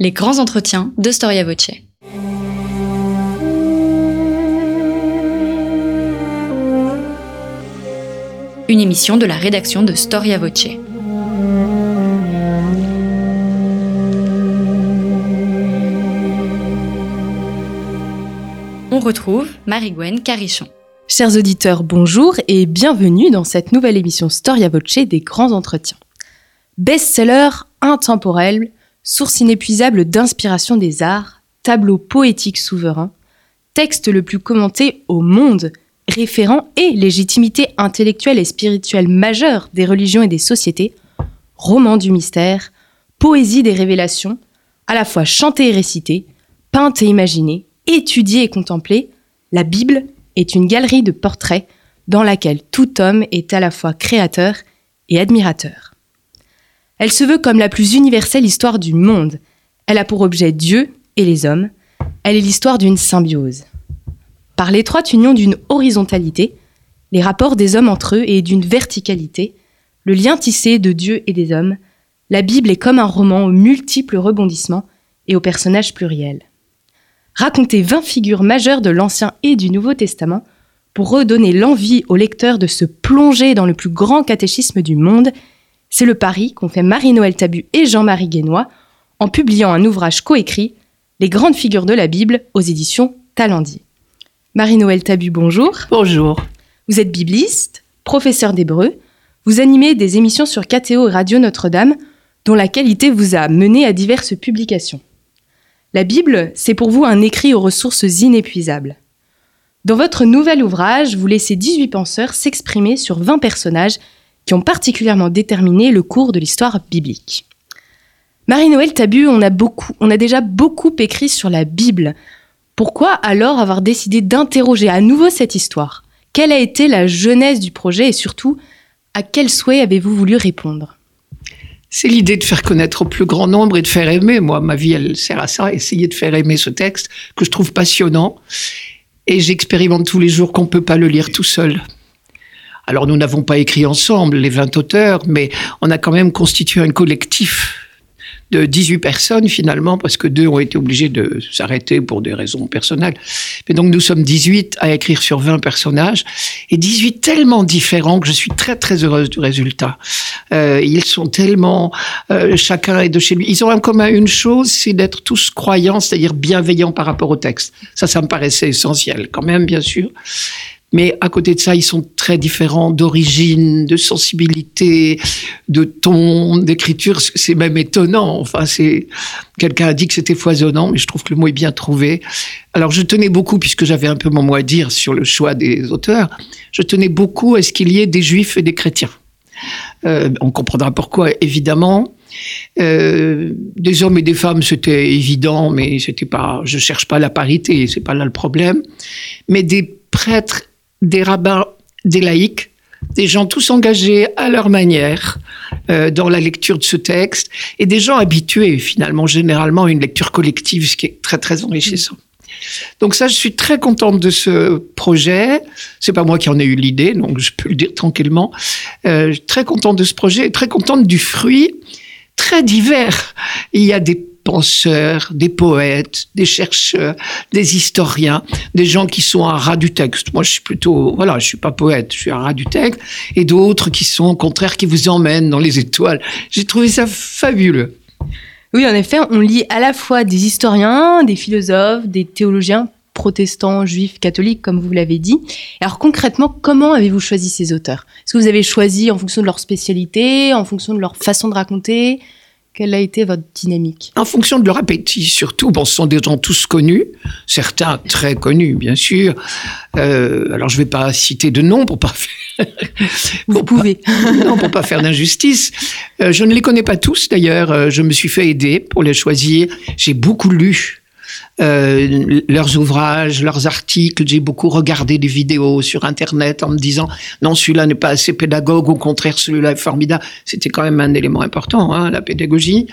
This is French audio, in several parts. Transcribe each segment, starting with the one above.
Les grands entretiens de Storia Voce. Une émission de la rédaction de Storia Voce. On retrouve Marie-Gwen Carichon. Chers auditeurs, bonjour et bienvenue dans cette nouvelle émission Storia Voce des grands entretiens. Best-seller intemporel, source inépuisable d'inspiration des arts, tableau poétique souverain, texte le plus commenté au monde, référent et légitimité intellectuelle et spirituelle majeure des religions et des sociétés, roman du mystère, poésie des révélations, à la fois chantée et récitée, peinte et imaginée, étudiée et contemplée, la Bible est une galerie de portraits dans laquelle tout homme est à la fois créateur et admirateur. Elle se veut comme la plus universelle histoire du monde. Elle a pour objet Dieu et les hommes. Elle est l'histoire d'une symbiose. Par l'étroite union d'une horizontalité, les rapports des hommes entre eux et d'une verticalité, le lien tissé de Dieu et des hommes, la Bible est comme un roman aux multiples rebondissements et aux personnages pluriels raconter 20 figures majeures de l'Ancien et du Nouveau Testament pour redonner l'envie aux lecteurs de se plonger dans le plus grand catéchisme du monde, c'est le pari qu'ont fait Marie-Noël Tabu et Jean-Marie Guénois en publiant un ouvrage coécrit Les grandes figures de la Bible aux éditions Talendier. Marie-Noël Tabu, bonjour. Bonjour. Vous êtes bibliste, professeur d'hébreu, vous animez des émissions sur KTO et Radio Notre-Dame dont la qualité vous a mené à diverses publications. La Bible, c'est pour vous un écrit aux ressources inépuisables. Dans votre nouvel ouvrage, vous laissez 18 penseurs s'exprimer sur 20 personnages qui ont particulièrement déterminé le cours de l'histoire biblique. Marie-Noël Tabu, on a, beaucoup, on a déjà beaucoup écrit sur la Bible. Pourquoi alors avoir décidé d'interroger à nouveau cette histoire? Quelle a été la genèse du projet et surtout, à quel souhait avez-vous voulu répondre? C'est l'idée de faire connaître au plus grand nombre et de faire aimer. Moi, ma vie, elle sert à ça, essayer de faire aimer ce texte que je trouve passionnant. Et j'expérimente tous les jours qu'on ne peut pas le lire tout seul. Alors, nous n'avons pas écrit ensemble les 20 auteurs, mais on a quand même constitué un collectif de 18 personnes finalement, parce que deux ont été obligés de s'arrêter pour des raisons personnelles. Mais donc nous sommes 18 à écrire sur 20 personnages, et 18 tellement différents que je suis très très heureuse du résultat. Euh, ils sont tellement, euh, chacun est de chez lui. Ils ont en commun une chose, c'est d'être tous croyants, c'est-à-dire bienveillants par rapport au texte. Ça, ça me paraissait essentiel quand même, bien sûr. Mais à côté de ça, ils sont très différents d'origine, de sensibilité, de ton, d'écriture. C'est même étonnant. Enfin, quelqu'un a dit que c'était foisonnant, mais je trouve que le mot est bien trouvé. Alors, je tenais beaucoup, puisque j'avais un peu mon mot à dire sur le choix des auteurs, je tenais beaucoup à ce qu'il y ait des juifs et des chrétiens. Euh, on comprendra pourquoi, évidemment. Euh, des hommes et des femmes, c'était évident, mais c'était pas. Je cherche pas la parité, c'est pas là le problème. Mais des prêtres des rabbins, des laïcs, des gens tous engagés à leur manière euh, dans la lecture de ce texte, et des gens habitués finalement généralement à une lecture collective, ce qui est très très enrichissant. Donc ça, je suis très contente de ce projet. C'est pas moi qui en ai eu l'idée, donc je peux le dire tranquillement. Euh, très contente de ce projet, et très contente du fruit, très divers. Il y a des penseurs, des poètes, des chercheurs, des historiens, des gens qui sont un ras du texte. Moi, je suis plutôt, voilà, je suis pas poète, je suis un ras du texte, et d'autres qui sont au contraire qui vous emmènent dans les étoiles. J'ai trouvé ça fabuleux. Oui, en effet, on lit à la fois des historiens, des philosophes, des théologiens protestants, juifs, catholiques, comme vous l'avez dit. Alors concrètement, comment avez-vous choisi ces auteurs? Est-ce que vous avez choisi en fonction de leur spécialité, en fonction de leur façon de raconter? Quelle a été votre dynamique? En fonction de leur appétit, surtout. Bon, ce sont des gens tous connus, certains très connus, bien sûr. Euh, alors, je ne vais pas citer de noms pour pas faire. Vous pouvez. non, pour pas faire d'injustice. Euh, je ne les connais pas tous, d'ailleurs. Euh, je me suis fait aider pour les choisir. J'ai beaucoup lu. Euh, leurs ouvrages, leurs articles. J'ai beaucoup regardé des vidéos sur Internet en me disant non, celui-là n'est pas assez pédagogue, au contraire, celui-là est formidable. C'était quand même un élément important, hein, la pédagogie.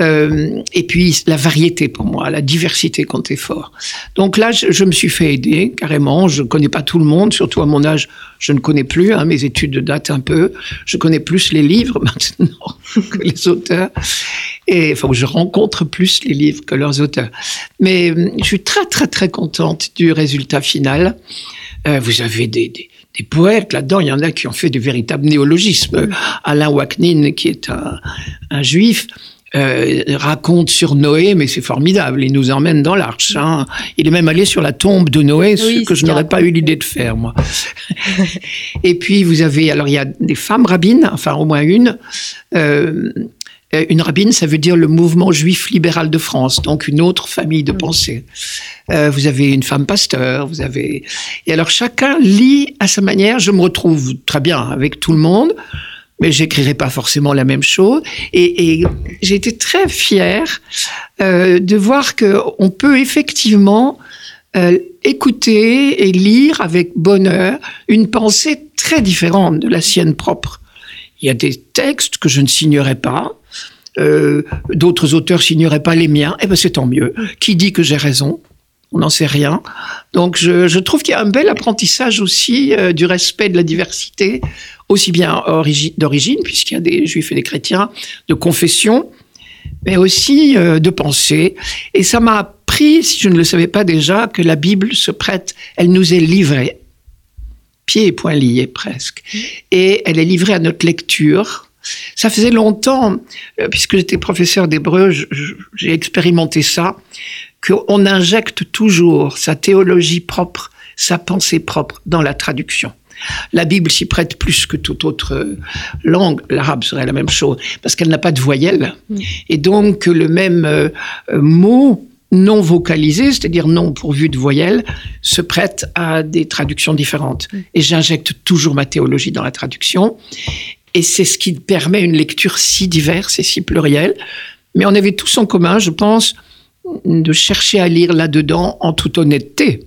Euh, et puis la variété pour moi, la diversité comptait fort. Donc là, je, je, me suis fait aider carrément. Je connais pas tout le monde, surtout à mon âge, je ne connais plus. Hein, mes études datent un peu. Je connais plus les livres maintenant que les auteurs. Et il faut que je rencontre plus les livres que leurs auteurs. Mais euh, je suis très très très contente du résultat final. Euh, vous avez des, des, des poètes là-dedans. Il y en a qui ont fait des véritables néologismes. Alain Waknin, qui est un, un juif, euh, raconte sur Noé, mais c'est formidable. Il nous emmène dans l'arche. Hein. Il est même allé sur la tombe de Noé, ce que je n'aurais pas eu l'idée de faire, moi. et puis, vous avez, alors, il y a des femmes rabbines, enfin, au moins une. Euh, une rabbine, ça veut dire le mouvement juif libéral de France, donc une autre famille de pensée. Euh, vous avez une femme pasteur, vous avez... Et alors chacun lit à sa manière, je me retrouve très bien avec tout le monde, mais j'écrirai pas forcément la même chose. Et, et j'ai été très fière euh, de voir que on peut effectivement euh, écouter et lire avec bonheur une pensée très différente de la sienne propre. Il y a des textes que je ne signerai pas. Euh, D'autres auteurs signeraient pas les miens, et eh ben c'est tant mieux. Qui dit que j'ai raison? On n'en sait rien. Donc je, je trouve qu'il y a un bel apprentissage aussi euh, du respect de la diversité, aussi bien d'origine, puisqu'il y a des juifs et des chrétiens, de confession, mais aussi euh, de pensée. Et ça m'a appris, si je ne le savais pas déjà, que la Bible se prête, elle nous est livrée, pieds et poings liés presque, et elle est livrée à notre lecture. Ça faisait longtemps, euh, puisque j'étais professeur d'hébreu, j'ai expérimenté ça qu'on injecte toujours sa théologie propre, sa pensée propre dans la traduction. La Bible s'y prête plus que toute autre langue. L'arabe serait la même chose, parce qu'elle n'a pas de voyelle. Mm. Et donc, le même euh, mot non vocalisé, c'est-à-dire non pourvu de voyelle, se prête à des traductions différentes. Et j'injecte toujours ma théologie dans la traduction. Et c'est ce qui permet une lecture si diverse et si plurielle. Mais on avait tous en commun, je pense, de chercher à lire là-dedans, en toute honnêteté,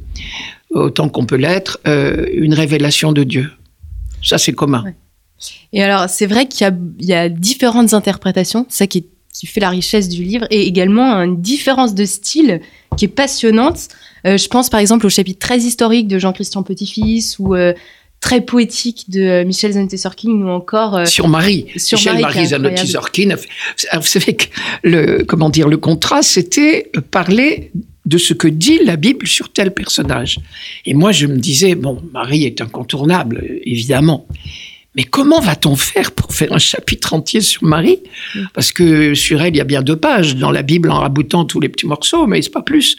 autant qu'on peut l'être, euh, une révélation de Dieu. Ça, c'est commun. Et alors, c'est vrai qu'il y, a différentes interprétations, ça qui, qui, fait la richesse du livre, et également une différence de style qui est passionnante. Euh, je pense par exemple au chapitre très historique de Jean-Christian Petit-Fils, ou euh, très poétique de euh, Michel Zantesorkin ou encore euh, sur Marie. Sur Michel Marie, Zantesorkin. Vous savez que le comment dire le contrat, c'était parler de ce que dit la Bible sur tel personnage. Et moi, je me disais bon, Marie est incontournable, évidemment. Mais comment va-t-on faire pour faire un chapitre entier sur Marie? Parce que sur elle, il y a bien deux pages dans la Bible en raboutant tous les petits morceaux, mais c'est pas plus.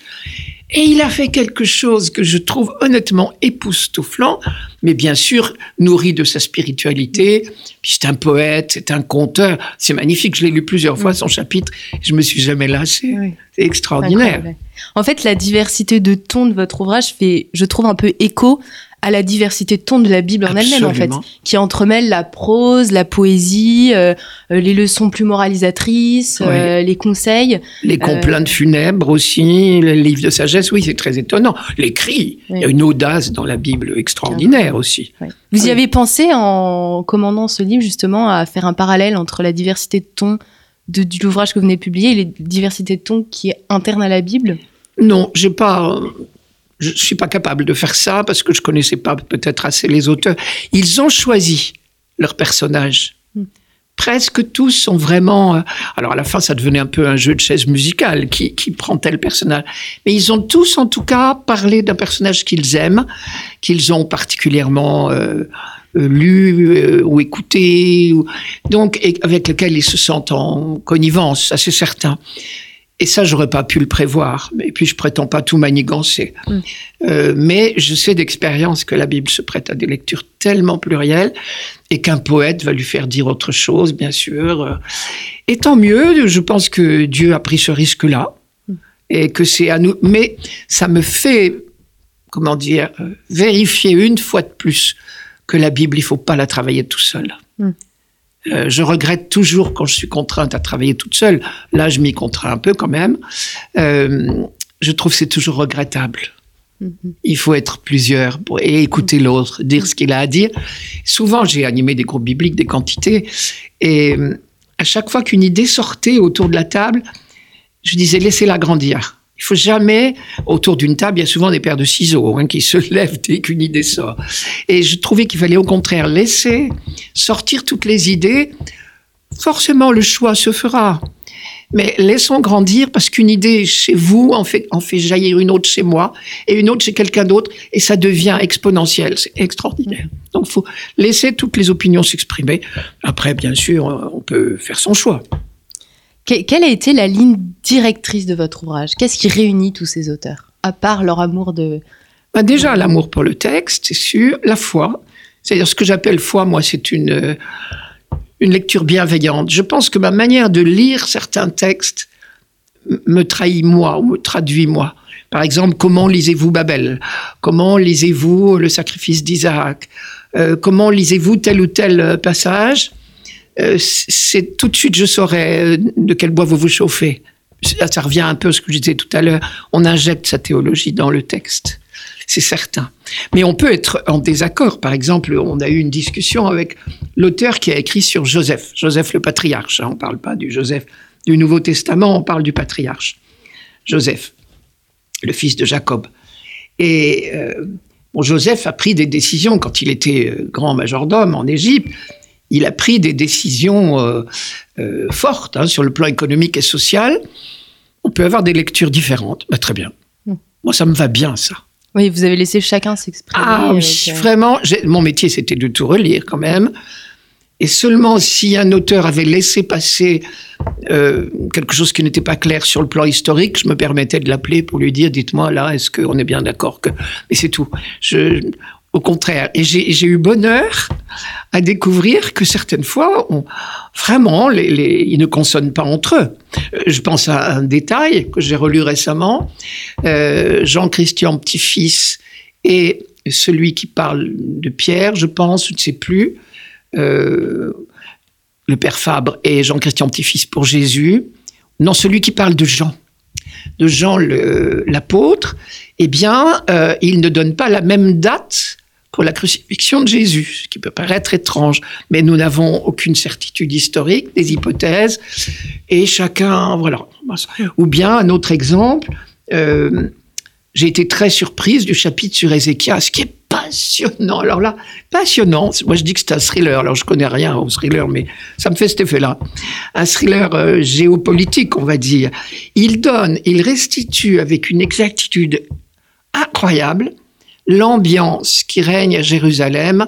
Et il a fait quelque chose que je trouve honnêtement époustouflant, mais bien sûr nourri de sa spiritualité. Puis c'est un poète, c'est un conteur. C'est magnifique. Je l'ai lu plusieurs fois son chapitre. Je me suis jamais lassé. C'est extraordinaire. En fait, la diversité de tons de votre ouvrage fait, je trouve, un peu écho à la diversité de tons de la Bible en elle-même, en fait, qui entremêle la prose, la poésie, euh, euh, les leçons plus moralisatrices, euh, les conseils. Les complaintes funèbres aussi, les livres de sagesse, oui, c'est très étonnant. Les cris, il y a une audace dans la Bible extraordinaire aussi. Vous y avez pensé en commandant ce livre justement à faire un parallèle entre la diversité de tons de, de l'ouvrage que vous venez de publier et les diversités de tons qui est interne à la Bible? Non, j'ai pas je ne suis pas capable de faire ça parce que je connaissais pas peut-être assez les auteurs. Ils ont choisi leurs personnages. Hmm. Presque tous sont vraiment. Euh, alors à la fin, ça devenait un peu un jeu de chaise musicale. Qui, qui prend tel personnage Mais ils ont tous, en tout cas, parlé d'un personnage qu'ils aiment, qu'ils ont particulièrement euh, euh, lu ou écouté, donc et avec lequel ils se sentent en connivence, ça c'est certain. Et ça, j'aurais pas pu le prévoir. Et puis, je prétends pas tout manigancer. Mm. Euh, mais je sais d'expérience que la Bible se prête à des lectures tellement plurielles et qu'un poète va lui faire dire autre chose, bien sûr. Et tant mieux, je pense que Dieu a pris ce risque-là mm. et que c'est à nous. Mais ça me fait, comment dire, euh, vérifier une fois de plus que la Bible, il faut pas la travailler tout seul. Mm. Euh, je regrette toujours quand je suis contrainte à travailler toute seule. Là, je m'y contrains un peu quand même. Euh, je trouve que c'est toujours regrettable. Il faut être plusieurs pour, et écouter l'autre, dire ce qu'il a à dire. Souvent, j'ai animé des groupes bibliques, des quantités, et euh, à chaque fois qu'une idée sortait autour de la table, je disais laissez-la grandir. Il faut jamais, autour d'une table, il y a souvent des paires de ciseaux hein, qui se lèvent dès qu'une idée sort. Et je trouvais qu'il fallait au contraire laisser sortir toutes les idées. Forcément, le choix se fera. Mais laissons grandir parce qu'une idée chez vous en fait, en fait jaillir une autre chez moi et une autre chez quelqu'un d'autre et ça devient exponentiel. C'est extraordinaire. Donc, faut laisser toutes les opinions s'exprimer. Après, bien sûr, on peut faire son choix. Quelle a été la ligne directrice de votre ouvrage? Qu'est-ce qui réunit tous ces auteurs, à part leur amour de... Bah déjà, l'amour pour le texte, c'est sûr. La foi. C'est-à-dire ce que j'appelle foi, moi, c'est une une lecture bienveillante. Je pense que ma manière de lire certains textes me trahit moi ou me traduit moi. Par exemple, comment lisez-vous Babel? Comment lisez-vous le sacrifice d'Isaac? Euh, Comment lisez-vous tel ou tel passage? Euh, C'est tout de suite je saurais euh, de quel bois vous vous chauffez. Ça, revient un peu à ce que je disais tout à l'heure. On injecte sa théologie dans le texte c'est certain. Mais on peut être en désaccord. Par exemple, on a eu une discussion avec l'auteur qui a écrit sur Joseph, Joseph le patriarche. Hein. On ne parle pas du Joseph du Nouveau Testament, on parle du patriarche. Joseph, le fils de Jacob. Et euh, Joseph a pris des décisions quand il était grand majordome en Égypte. Il a pris des décisions euh, fortes hein, sur le plan économique et social. On peut avoir des lectures différentes. Bah, très bien. Hmm. Moi, ça me va bien, ça. Oui, vous avez laissé chacun s'exprimer. Ah oui, euh, vraiment. Mon métier, c'était de tout relire quand même. Et seulement si un auteur avait laissé passer euh, quelque chose qui n'était pas clair sur le plan historique, je me permettais de l'appeler pour lui dire dites-moi là, est-ce qu'on est bien d'accord que. Mais c'est tout. Je, au contraire. Et j'ai eu bonheur à découvrir que certaines fois, vraiment, ils ne consonnent pas entre eux. Euh, je pense à un détail que j'ai relu récemment. Euh, Jean-Christian Petit-Fils et celui qui parle de Pierre, je pense, je ne sais plus, euh, le père Fabre et Jean-Christian Petit-Fils pour Jésus. Non, celui qui parle de Jean de Jean l'apôtre, eh bien, il ne donne pas la même date pour la crucifixion de Jésus, ce qui peut paraître étrange, mais nous n'avons aucune certitude historique, des hypothèses, et chacun, voilà. Ou bien, un autre exemple, euh, j'ai été très surprise du chapitre sur Ézéchias, qui est passionnant. Alors là, passionnant. Moi, je dis que c'est un thriller. Alors, je connais rien au thriller, mais ça me fait cet effet-là. Un thriller euh, géopolitique, on va dire. Il donne, il restitue avec une exactitude incroyable l'ambiance qui règne à Jérusalem,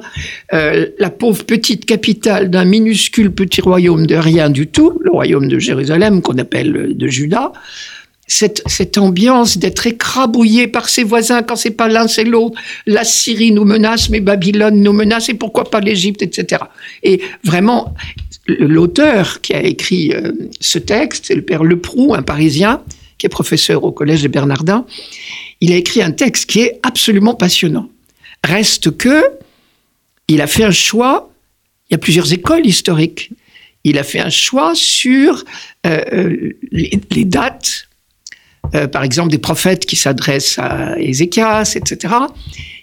euh, la pauvre petite capitale d'un minuscule petit royaume de rien du tout, le royaume de Jérusalem qu'on appelle de Juda, cette, cette ambiance d'être écrabouillé par ses voisins quand c'est pas l'un c'est l'autre. La Syrie nous menace, mais Babylone nous menace, et pourquoi pas l'Égypte, etc. Et vraiment, l'auteur qui a écrit euh, ce texte, c'est le père Leproux, un Parisien, qui est professeur au collège des Bernardins il a écrit un texte qui est absolument passionnant. Reste que, il a fait un choix, il y a plusieurs écoles historiques, il a fait un choix sur euh, euh, les, dates, euh, par exemple des prophètes qui s'adressent à Ézéchias, etc.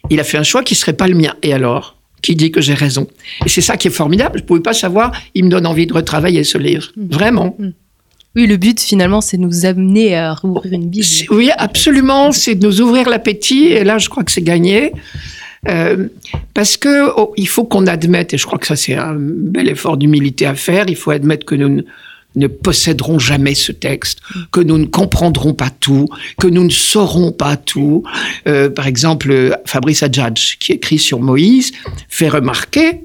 Il a fait un choix qui ne serait pas le mien. Et alors qui dit que j'ai raison? Et c'est ça qui est formidable. Je ne pouvais pas savoir. Il me donne envie de retravailler ce livre. Mmh. Vraiment. Mmh. Oui, le but finalement, c'est de nous amener à rouvrir une Bible. Oui, absolument, c'est de nous ouvrir l'appétit. Et là, je crois que c'est gagné. Euh, parce que oh, il faut qu'on admette, et je crois que ça c'est un bel effort d'humilité à faire, il faut admettre que nous ne, posséderons jamais ce texte, que nous ne comprendrons pas tout, que nous ne saurons pas tout. Euh, par exemple, Fabrice Adjadj, qui écrit sur Moïse, fait remarquer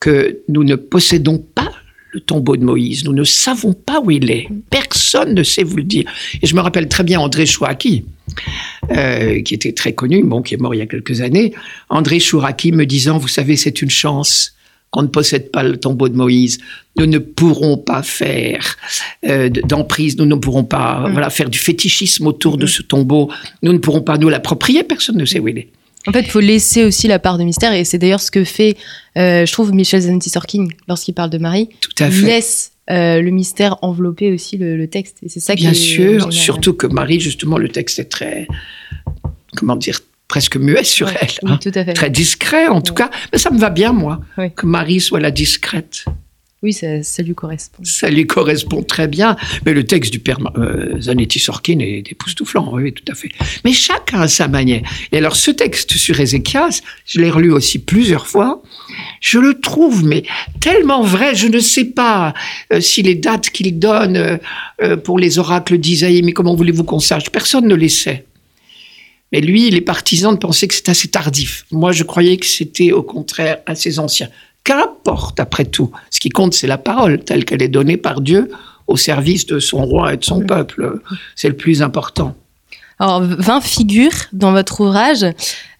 que nous ne possédons pas le tombeau de Moïse. Nous ne savons pas où il est. Personne ne sait vous le dire. Et je me rappelle très bien André Chouaki, euh, qui était très connu, bon, qui est mort il y a quelques années. André Chouraki me disant, vous savez, c'est une chance qu'on ne possède pas le tombeau de Moïse. Nous ne pourrons pas faire euh, d'emprise, nous ne pourrons pas mm. voilà, faire du fétichisme autour de ce tombeau. Nous ne pourrons pas nous l'approprier, personne ne sait où il est. En fait, il faut laisser aussi la part de mystère, et c'est d'ailleurs ce que fait, euh, je trouve, Michel Zanti-Sorkin lorsqu'il parle de Marie. Tout à fait. Il laisse euh, le mystère enveloppait aussi le, texte. Et c'est ça Bien sûr, surtout que Marie, justement, le texte est très, comment dire, presque muet sur elle. Oui, hein. tout à fait. Très discret, en tout cas. Mais ça me va bien, moi, que Marie soit la discrète. Oui, ça, lui correspond. Ça lui correspond très bien. Mais le texte du père euh, Zanetti Sorkin est époustouflant, oui, tout à fait. Mais chacun a sa manière. Et alors, ce texte sur Ézéchias, je l'ai relu aussi plusieurs fois. Je le trouve, mais tellement vrai. Je ne sais pas euh, si les dates qu'il donne euh, pour les oracles d'Isaïe, mais comment voulez-vous qu'on sache? Personne ne les sait. Mais lui, il est partisan de penser que c'est assez tardif. Moi, je croyais que c'était au contraire assez ancien. Qu'importe, après tout. Ce qui compte, c'est la parole telle qu'elle est donnée par Dieu au service de son roi et de son mm. peuple. C'est le plus important. Alors, 20 figures dans votre ouvrage.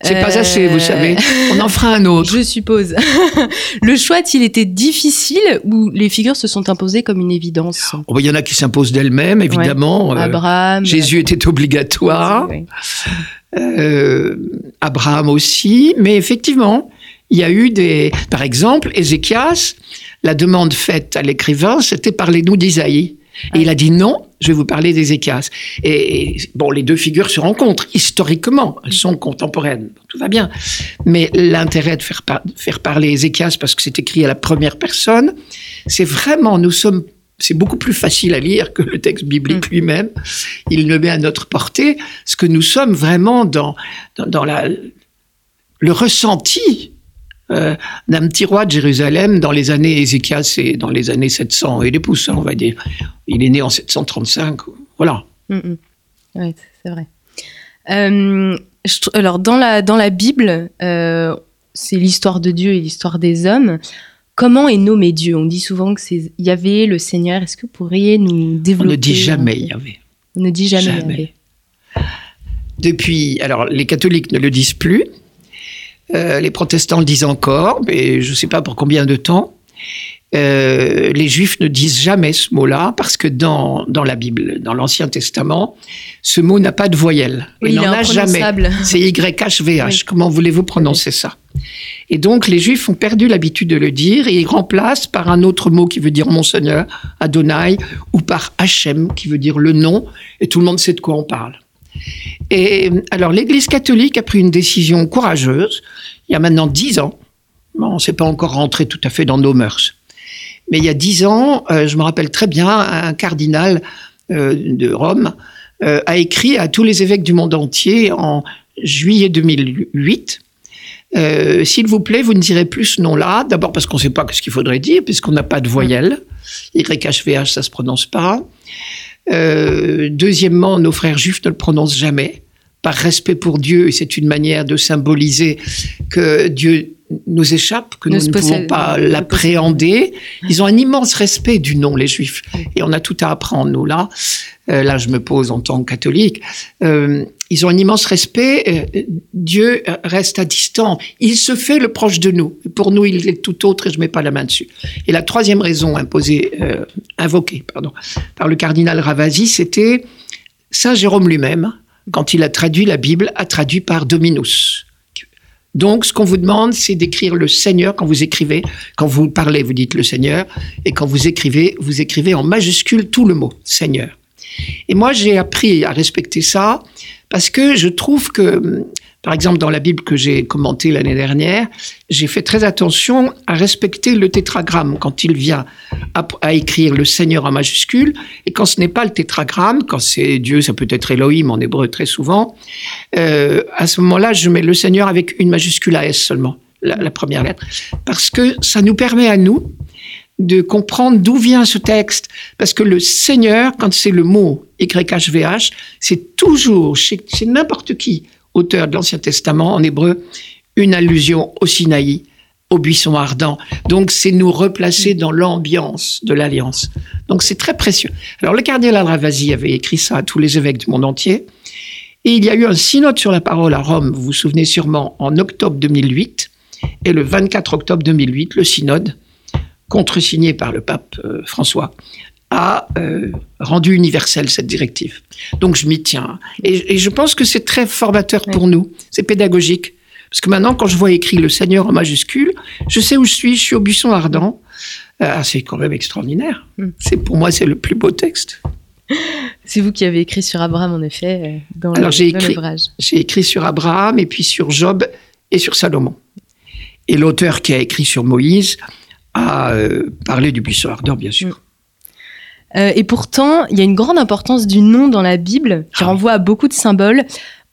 C'est pas assez, vous savez. On en fera un autre. Je suppose. le choix a-t-il été difficile ou les figures se sont imposées comme une évidence? Oh, Il y en a qui s'imposent d'elles-mêmes, évidemment. Euh, Abraham. Jésus était obligatoire. Euh, Abraham aussi. Mais effectivement, il y a eu des, par exemple, Ézéchias, la demande faite à l'écrivain, c'était parlez-nous d'Isaïe. Et il a dit non, je vais vous parler d'Ézéchias. Et, bon, les deux figures se rencontrent historiquement, elles sont contemporaines, tout va bien. Mais l'intérêt de faire, faire parler Ézéchias, parce que c'est écrit à la première personne, c'est vraiment, nous sommes c'est beaucoup plus facile à lire que le texte biblique mm. lui-même. Il le met à notre portée, ce que nous sommes vraiment dans, dans, dans la, le ressenti euh, d'un petit roi de Jérusalem dans les années Ézéchias, c'est dans les années 700 et des pouces, hein, on va dire. Il est né en 735, voilà. Mm, mm. Oui, c'est vrai. Euh, alors, dans la, dans la Bible, euh, c'est l'histoire de Dieu et l'histoire des hommes. Comment est nommé Dieu? On dit souvent que c'est Yahvé, le Seigneur. Est-ce que vous pourriez nous développer On ne dit jamais Yahvé. On ne dit jamais, jamais. Yahvé. Depuis, alors les catholiques ne le disent plus, euh, les protestants le disent encore, mais je ne sais pas pour combien de temps. Euh, les juifs ne disent jamais ce mot-là parce que dans, dans la Bible, dans l'Ancien Testament, ce mot n'a pas de voyelle. il n'en a jamais. C'est YHVH. Comment voulez-vous prononcer ça? Et donc, les juifs ont perdu l'habitude de le dire et ils remplacent par un autre mot qui veut dire mon Seigneur, Adonai, ou par Hachem qui veut dire le nom, et tout le monde sait de quoi on parle. Et alors, l'Église catholique a pris une décision courageuse, il y a maintenant dix ans. Bon, on s'est pas encore rentré tout à fait dans nos mœurs. Mais il y a dix ans, euh, je me rappelle très bien, un cardinal euh, de Rome euh, a écrit à tous les évêques du monde entier en juillet 2008 S'il vous plaît, vous ne direz plus ce nom-là. D'abord parce qu'on ne sait pas ce qu'il faudrait dire, puisqu'on n'a pas de voyelle. YHVH, ça se prononce pas. Euh, deuxièmement, nos frères juifs ne le prononcent jamais, par respect pour Dieu, et c'est une manière de symboliser que Dieu nous échappe, que nous ne pouvons pas l'appréhender. Ils ont un immense respect du nom, les Juifs. Et on a tout à apprendre, nous, là. Euh, là, je me pose en tant que catholique. Euh, ils ont un immense respect. Euh, Dieu reste à distance. Il se fait le proche de nous. Pour nous, il est tout autre et je mets pas la main dessus. Et la troisième raison imposée, invoquée, pardon, par le cardinal Ravasi, c'était Saint Jérôme lui-même, quand il a traduit la Bible, a traduit par Dominus. Donc, ce qu'on vous demande, c'est d'écrire le Seigneur quand vous écrivez. Quand vous parlez, vous dites le Seigneur. Et quand vous écrivez, vous écrivez en majuscule tout le mot, Seigneur. Et moi, j'ai appris à respecter ça parce que je trouve que par exemple, dans la Bible que j'ai commentée l'année dernière, j'ai fait très attention à respecter le tétragramme quand il vient à, écrire le Seigneur en majuscule, et quand ce n'est pas le tétragramme, quand c'est Dieu, ça peut être Elohim en hébreu très souvent, euh, à ce moment-là, je mets le Seigneur avec une majuscule à S seulement, la, première lettre, parce que ça nous permet à nous de comprendre d'où vient ce texte, parce que le Seigneur, quand c'est le mot YHVH, c'est toujours chez, chez n'importe qui auteur de l'Ancien Testament en hébreu, une allusion au Sinaï, au buisson ardent. Donc, c'est nous replacer dans l'ambiance de l'Alliance. Donc, c'est très précieux. Alors, le cardinal Ravasi avait écrit ça à tous les évêques du monde entier. Et il y a eu un synode sur la parole à Rome, vous vous souvenez sûrement, en octobre 2008. Et le 24 octobre 2008, le synode, contresigné par le pape euh, François, a euh, rendu universelle cette directive. Donc je m'y tiens. Et, je pense que c'est très formateur pour nous. C'est pédagogique. Parce que maintenant, quand je vois écrit le Seigneur en majuscule, je sais où je suis. Je suis au buisson ardent. Ah, c'est quand même extraordinaire. Mm. C'est pour moi, c'est le plus beau texte. C'est vous qui avez écrit sur Abraham, en effet, euh, dans l'ouvrage. J'ai écrit sur Abraham et puis sur Job et sur Salomon. Et l'auteur qui a écrit sur Moïse a euh, parlé du buisson ardent, bien sûr. Euh, et pourtant, il y a une grande importance du nom dans la Bible qui Ah renvoie à beaucoup de symboles.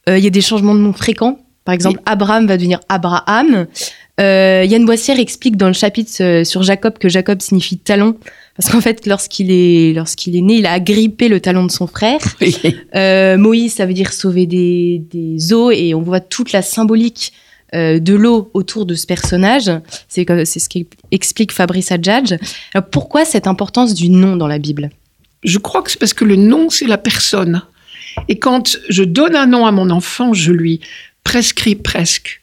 Euh, il y a des changements de nom fréquents. Par exemple, Abraham va devenir Abraham. Euh, Yann Boissière explique dans le chapitre sur Jacob que Jacob signifie talon. Parce qu'en fait, lorsqu'il est, lorsqu'il est né, il a agrippé le talon de son frère. Moïse, ça veut dire sauver des, des eaux, et on voit toute la symbolique euh, de l'eau autour de ce personnage. C'est ce qu'explique Fabrice Adjadj. Alors, pourquoi cette importance du nom dans la Bible? Je crois que c'est parce que le nom, c'est la personne. Et quand je donne un nom à mon enfant, je lui prescris presque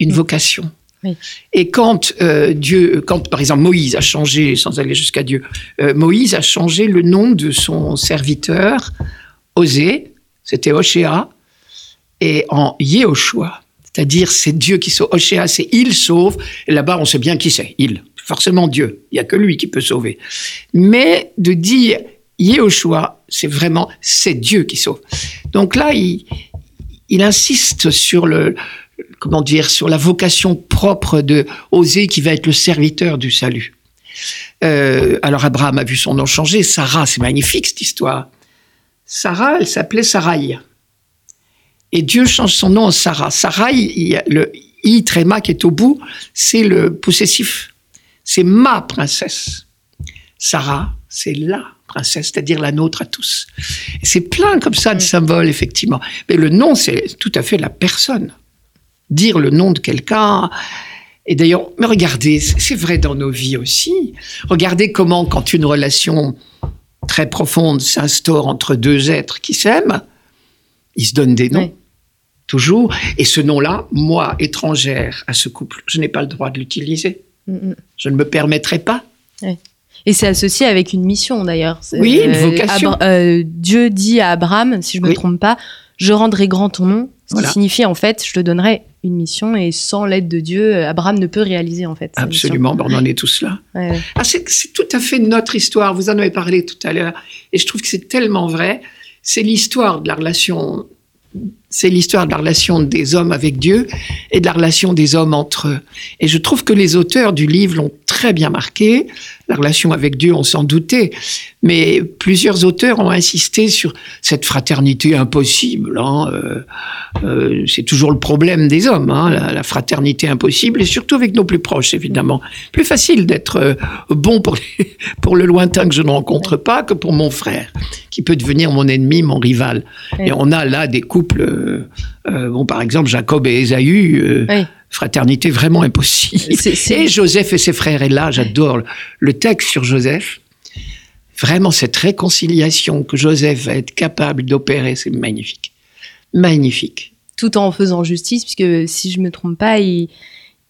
une vocation. Oui. Et quand euh, Dieu, quand par exemple Moïse a changé, sans aller jusqu'à Dieu, euh, Moïse a changé le nom de son serviteur, Osée, c'était Oshéa, et en Yehoshua, c'est-à-dire c'est Dieu qui sauve. Oshéa, c'est il sauve, et là-bas on sait bien qui c'est, il, forcément Dieu, il n'y a que lui qui peut sauver. Mais de dire Yehoshua, c'est vraiment, c'est Dieu qui sauve. Donc là, il, insiste sur le, comment dire, sur la vocation propre de Osée qui va être le serviteur du salut. Euh, alors Abraham a vu son nom changer. Sarah, c'est magnifique cette histoire. Sarah, elle s'appelait Sarai. Et Dieu change son nom en Sarah. Il a le i tréma qui est au bout, c'est le possessif. C'est ma princesse. Sarah, c'est la princesse, c'est-à-dire la nôtre à tous. C'est plein comme ça de symboles, effectivement. Mais le nom, c'est tout à fait la personne. Dire le nom de quelqu'un. Et d'ailleurs, mais regardez, c'est vrai dans nos vies aussi. Regardez comment, quand une relation très profonde s'instaure entre deux êtres qui s'aiment, ils se donnent des noms. Toujours. Et ce nom-là, moi, étrangère à ce couple, je n'ai pas le droit de l'utiliser. Mm. Je ne me permettrai pas. Et c'est associé avec une mission d'ailleurs. Oui, une vocation. Abra- euh, Dieu dit à Abraham, si je me Oui. trompe pas, je rendrai grand ton nom. Ce Voilà. qui signifie en fait, je te donnerai une mission et sans l'aide de Dieu, euh, Abraham ne peut réaliser en fait. Absolument, on en est tous là. Ouais, ouais. Ah, c'est tout à fait notre histoire. Vous en avez parlé tout à l'heure. Et je trouve que c'est tellement vrai. C'est l'histoire de la relation. C'est l'histoire de la relation des hommes avec Dieu et de la relation des hommes entre eux. Et je trouve que les auteurs du livre l'ont très bien marqué. La relation avec Dieu, on s'en doutait. Mais plusieurs auteurs ont insisté sur cette fraternité impossible. hein. Euh, euh, c'est toujours le problème des hommes, hein, la, fraternité impossible, et surtout avec nos plus proches, évidemment. Plus facile d'être euh, bon pour le lointain que je ne rencontre pas que pour mon frère, qui peut devenir mon ennemi, mon rival. Et on a là des couples, euh, euh, bon, par exemple, Jacob et Ésaü, euh, fraternité vraiment impossible. C'est- Et Joseph et ses frères, et là, j'adore le, texte sur Joseph. Vraiment, cette réconciliation que Joseph va être capable d'opérer, c'est magnifique. Magnifique. Tout en faisant justice, puisque si je me trompe pas, il,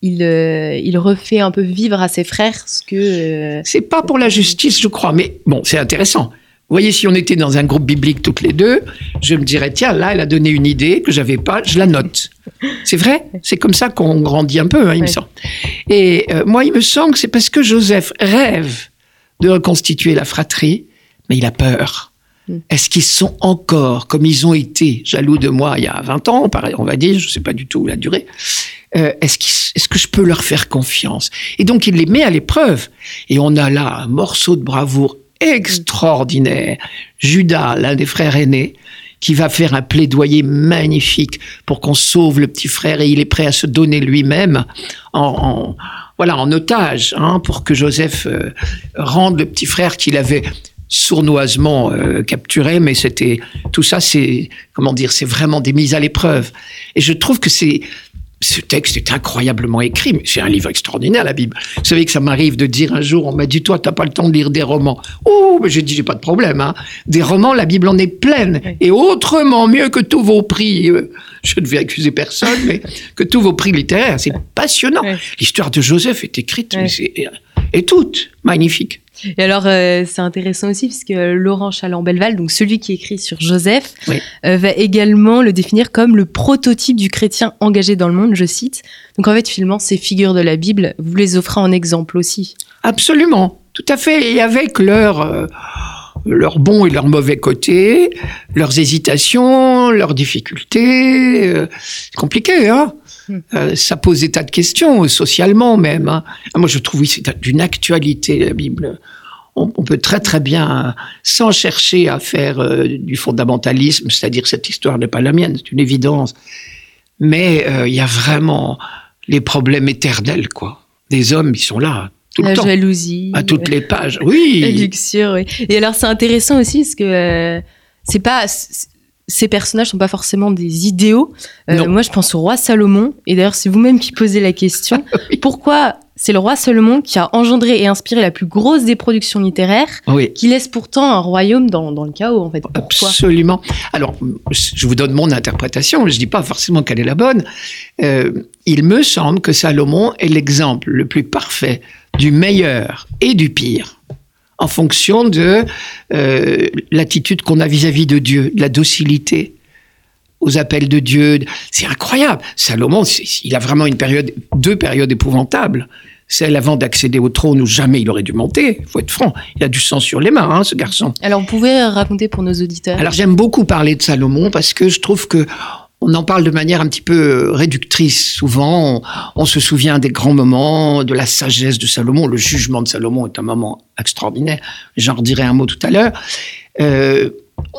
il, euh, il refait un peu vivre à ses frères ce que. euh, C'est pas pour la justice, je crois, mais bon, c'est intéressant. Vous voyez, si on était dans un groupe biblique toutes les deux, je me dirais, tiens, là, elle a donné une idée que j'avais pas, je la note. C'est vrai? C'est comme ça qu'on grandit un peu, hein, il me semble. Et euh, moi, il me semble que c'est parce que Joseph rêve de reconstituer la fratrie, mais il a peur. Mm. Est-ce qu'ils sont encore, comme ils ont été, jaloux de moi il y a 20 ans, on va dire, je ne sais pas du tout la durée, euh, est-ce que je peux leur faire confiance? Et donc, il les met à l'épreuve. Et on a là un morceau de bravoure extraordinaire. Judas, l'un des frères aînés, qui va faire un plaidoyer magnifique pour qu'on sauve le petit frère et il est prêt à se donner lui-même en, en- voilà, en otage hein, pour que Joseph euh, rende le petit frère qu'il avait sournoisement euh, capturé, mais c'était tout ça, c'est comment dire, c'est vraiment des mises à l'épreuve. Et je trouve que c'est ce texte est incroyablement écrit, mais c'est un livre extraordinaire, la Bible. Vous savez que ça m'arrive de dire un jour, on m'a dit, toi, t'as pas le temps de lire des romans. Oh, mais j'ai dit, j'ai pas de problème. Hein. Des romans, la Bible en est pleine. Oui. Et autrement mieux que tous vos prix, euh, je ne vais accuser personne, mais que tous vos prix littéraires. C'est passionnant. L'histoire de Joseph est écrite, mais c'est, et toute magnifique. Et alors, euh, c'est intéressant aussi, puisque Laurent Chaland-Belval, donc celui qui écrit sur Joseph, Oui. euh, va également le définir comme le prototype du chrétien engagé dans le monde, je cite. Donc en fait, finalement, ces figures de la Bible, vous les offrez en exemple aussi. Absolument, Tout à fait. Et avec leur, euh, leurs bons et leurs mauvais côtés, leurs hésitations, leurs difficultés. Euh, c'est compliqué, hein. Euh, ça pose des tas de questions, socialement même. Hein. Ah, moi, je trouve oui, c'est d'une actualité, la Bible. On, peut très très bien, sans chercher à faire euh, du fondamentalisme, c'est-à-dire cette histoire n'est pas la mienne, c'est une évidence. Mais il y a vraiment les problèmes éternels, quoi. Des hommes, ils sont là la jalousie. À toutes les pages, oui. La luxure, oui. Et alors, c'est intéressant aussi parce que euh, c'est pas. Ces personnages sont pas forcément des idéaux. Euh, moi, je pense au roi Salomon. Et d'ailleurs, c'est vous-même qui posez la question. Pourquoi c'est le roi Salomon qui a engendré et inspiré la plus grosse des productions littéraires, qui laisse pourtant un royaume dans, dans le chaos, en fait? Pourquoi? Absolument. Alors, je vous donne mon interprétation, je dis pas forcément qu'elle est la bonne. Euh, il me semble que Salomon est l'exemple le plus parfait du meilleur et du pire en fonction de euh, l'attitude qu'on a vis-à-vis de Dieu, de la docilité aux appels de Dieu. C'est incroyable. Salomon, il a vraiment une période, deux périodes épouvantables. Celle avant d'accéder au trône où jamais il aurait dû monter. Il faut être franc. Il a du sang sur les mains, hein, ce garçon. Alors, vous pouvez raconter pour nos auditeurs. Alors, j'aime beaucoup parler de Salomon parce que je trouve que on en parle de manière un petit peu réductrice. Souvent, on, se souvient des grands moments, de la sagesse de Salomon. Le jugement de Salomon est un moment extraordinaire. J'en redirai un mot tout à l'heure. Euh,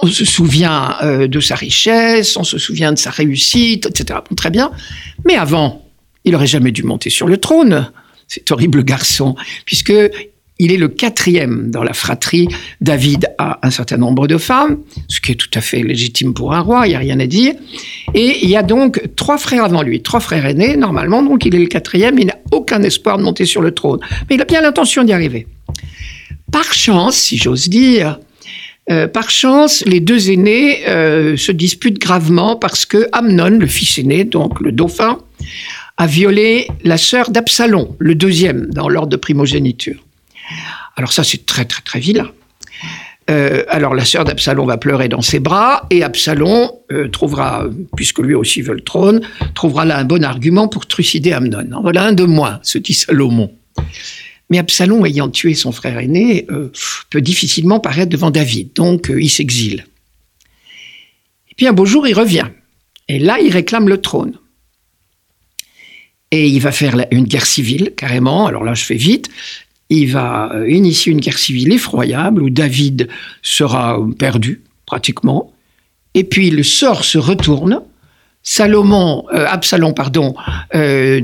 on se souvient euh, de sa richesse, on se souvient de sa réussite, etc. très bien. Mais avant, il aurait jamais dû monter sur le trône. Cet horrible garçon, puisque il est le quatrième dans la fratrie. David a un certain nombre de femmes, ce qui est tout à fait légitime pour un roi, il n'y a rien à dire. Et il y a donc trois frères avant lui, trois frères aînés, normalement, donc il est le quatrième, il n'a aucun espoir de monter sur le trône. Mais il a bien l'intention d'y arriver. Par chance, si j'ose dire, euh, par chance, les deux aînés euh, se disputent gravement parce que Amnon, le fils aîné, donc le dauphin, a violé la sœur d'Absalom, le deuxième dans l'ordre de primogéniture. Alors ça, c'est très, très, très vilain. Euh, alors la sœur d'Absalom va pleurer dans ses bras et Absalom euh, trouvera, puisque lui aussi veut le trône, trouvera là un bon argument pour trucider Amnon. En voilà un de moins, se dit Salomon. Mais Absalom, ayant tué son frère aîné, euh, peut difficilement paraître devant David, donc il s'exile. Et puis un beau jour, il revient. Et là, il réclame le trône. Et il va faire une guerre civile, carrément. Alors là, je fais vite il va euh, initier une guerre civile effroyable où David sera perdu pratiquement. Et puis le sort se retourne. Salomon, euh, Absalom, pardon, euh,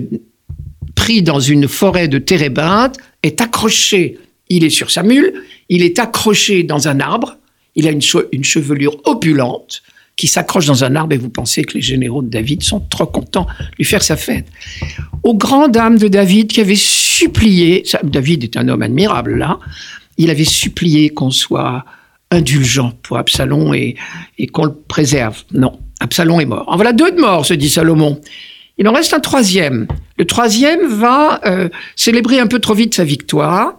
pris dans une forêt de térébinthe, est accroché. Il est sur sa mule, il est accroché dans un arbre. Il a une, une chevelure opulente qui s'accroche dans un arbre et vous pensez que les généraux de David sont trop contents de lui faire sa fête. Aux grandes dames de David qui avaient supplié, David est un homme admirable là, il avait supplié qu'on soit indulgent pour Absalom et, qu'on le préserve. Non, Absalom est mort. En voilà deux de morts, se dit Salomon. Il en reste un troisième. Le troisième va euh, célébrer un peu trop vite sa victoire.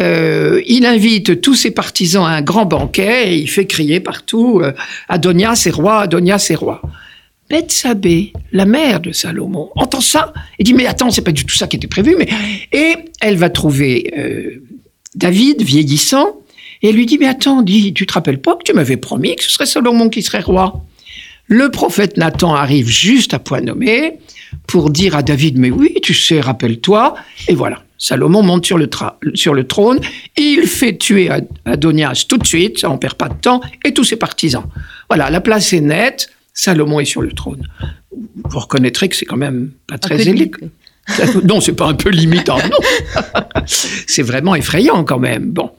Euh, il invite tous ses partisans à un grand banquet et il fait crier partout euh, Adonias est roi, Adonias est roi. Bethsabée, la mère de Salomon, entend ça et dit mais attends, c'est pas du tout ça qui était prévu. Mais et elle va trouver euh, David vieillissant et elle lui dit mais attends, dis, tu te rappelles pas que tu m'avais promis que ce serait Salomon qui serait roi? Le prophète Nathan arrive juste à point nommé pour dire à David mais oui, tu sais, rappelle-toi et voilà. Salomon monte sur le, sur le trône, il fait tuer Adonias tout de suite, ça on perd pas de temps, et tous ses partisans. Voilà, la place est nette, Salomon est sur le trône. Vous reconnaîtrez que c'est quand même pas très élite. non, c'est pas un peu limitant, non. c'est vraiment effrayant quand même. Bon.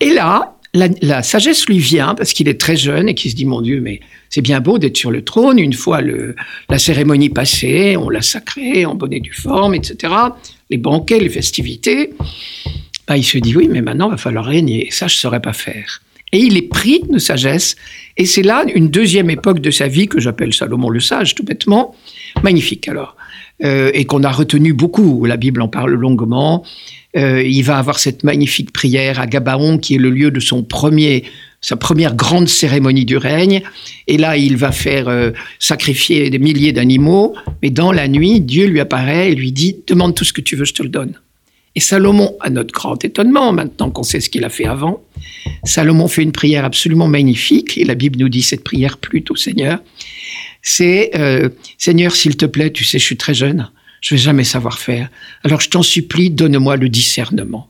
Et là, la, sagesse lui vient parce qu'il est très jeune et qu'il se dit mon Dieu, mais c'est bien beau d'être sur le trône. Une fois le, la cérémonie passée, on l'a sacré en bonne et due forme, etc. Les banquets, les festivités. Bah, il se dit oui, mais maintenant il va falloir régner. Ça, je ne saurais pas faire. Et il est pris de sagesse. Et c'est là une deuxième époque de sa vie que j'appelle Salomon le sage, tout bêtement. Magnifique alors. Euh, et qu'on a retenu beaucoup. La Bible en parle longuement. Euh, il va avoir cette magnifique prière à Gabaon, qui est le lieu de son premier, sa première grande cérémonie du règne. Et là, il va faire euh, sacrifier des milliers d'animaux. Mais dans la nuit, Dieu lui apparaît et lui dit Demande tout ce que tu veux, je te le donne. Et Salomon, à notre grand étonnement, maintenant qu'on sait ce qu'il a fait avant, Salomon fait une prière absolument magnifique, et la Bible nous dit cette prière plutôt au Seigneur. C'est euh, Seigneur, s'il te plaît, tu sais, je suis très jeune, je vais jamais savoir faire. Alors je t'en supplie, donne-moi le discernement,